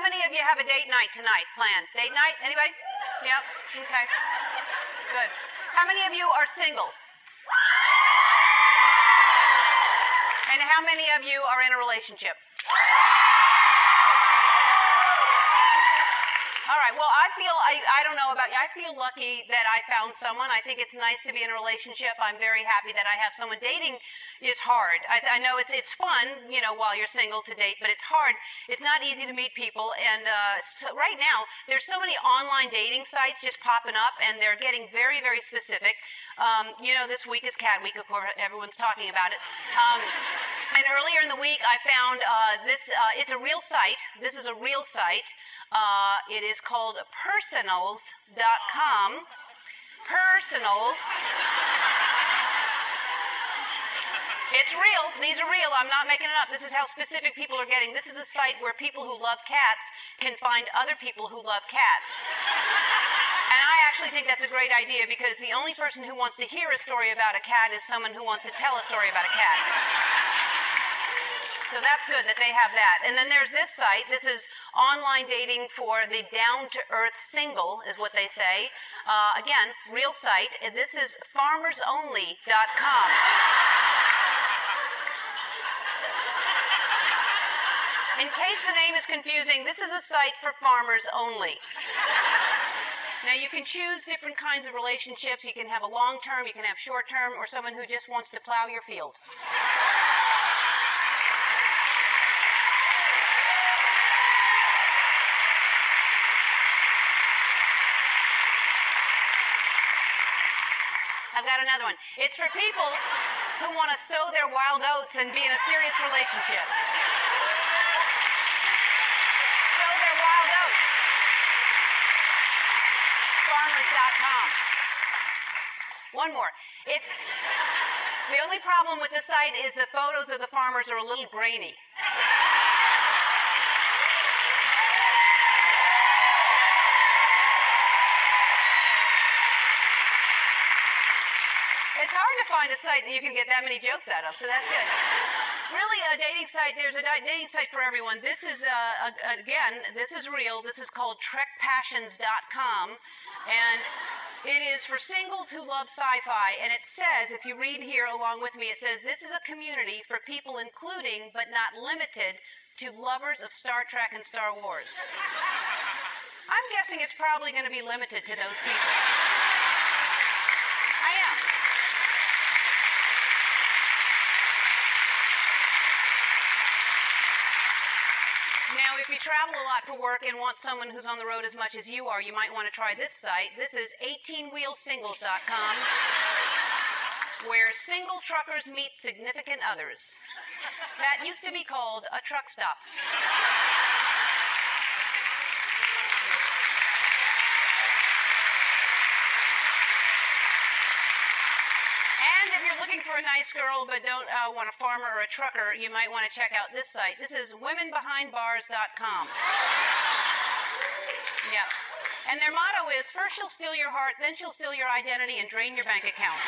How many of you have a date night tonight planned? Date night? Anybody? Yep. Okay. Good. How many of you are single? And how many of you are in a relationship? All right. Well, I feel I, I don't know about you. I feel lucky that I found someone. I think it's nice to be in a relationship. I'm very happy that I have someone. Dating is hard. I, I know it's it's fun, you know, while you're single to date, but it's hard. It's not easy to meet people. And uh, so right now, there's so many online dating sites just popping up, and they're getting very very specific. Um, you know, this week is Cat Week. Of course, everyone's talking about it. Um, and earlier in the week, I found uh, this. Uh, it's a real site. This is a real site. Uh, it is called purrsonals.com. Purrsonals. It's real. These are real. I'm not making it up. This is how specific people are getting. This is a site where people who love cats can find other people who love cats. And I actually think that's a great idea because the only person who wants to hear a story about a cat is someone who wants to tell a story about a cat. So that's good that they have that. And then there's this site. This is online dating for the down to earth single, is what they say. Uh, again, real site. This is farmersonly.com. In case the name is confusing, this is a site for farmers only. Now, you can choose different kinds of relationships. You can have a long term, you can have short term, or someone who just wants to plow your field. I've got another one. It's for people who want to sow their wild oats and be in a serious relationship. Sow their wild oats. Farmers.com. One more. It's the only problem with this site is the photos of the farmers are a little grainy. It's hard to find a site that you can get that many jokes out of, so that's good. Really, a dating site, there's a dating site for everyone. This is, uh, again, this is real. This is called trekpassions.com. And it is for singles who love sci fi. And it says, if you read here along with me, it says, this is a community for people including, but not limited to, lovers of Star Trek and Star Wars. I'm guessing it's probably going to be limited to those people. I am. Now, if you travel a lot for work and want someone who's on the road as much as you are, you might want to try this site. This is 18wheelsingles.com, where single truckers meet significant others. That used to be called a truck stop. And if you're looking for a nice girl but don't uh, want a farmer or a trucker, you might want to check out this site. This is womenbehindbars.com. Yeah. And their motto is first she'll steal your heart, then she'll steal your identity and drain your bank account.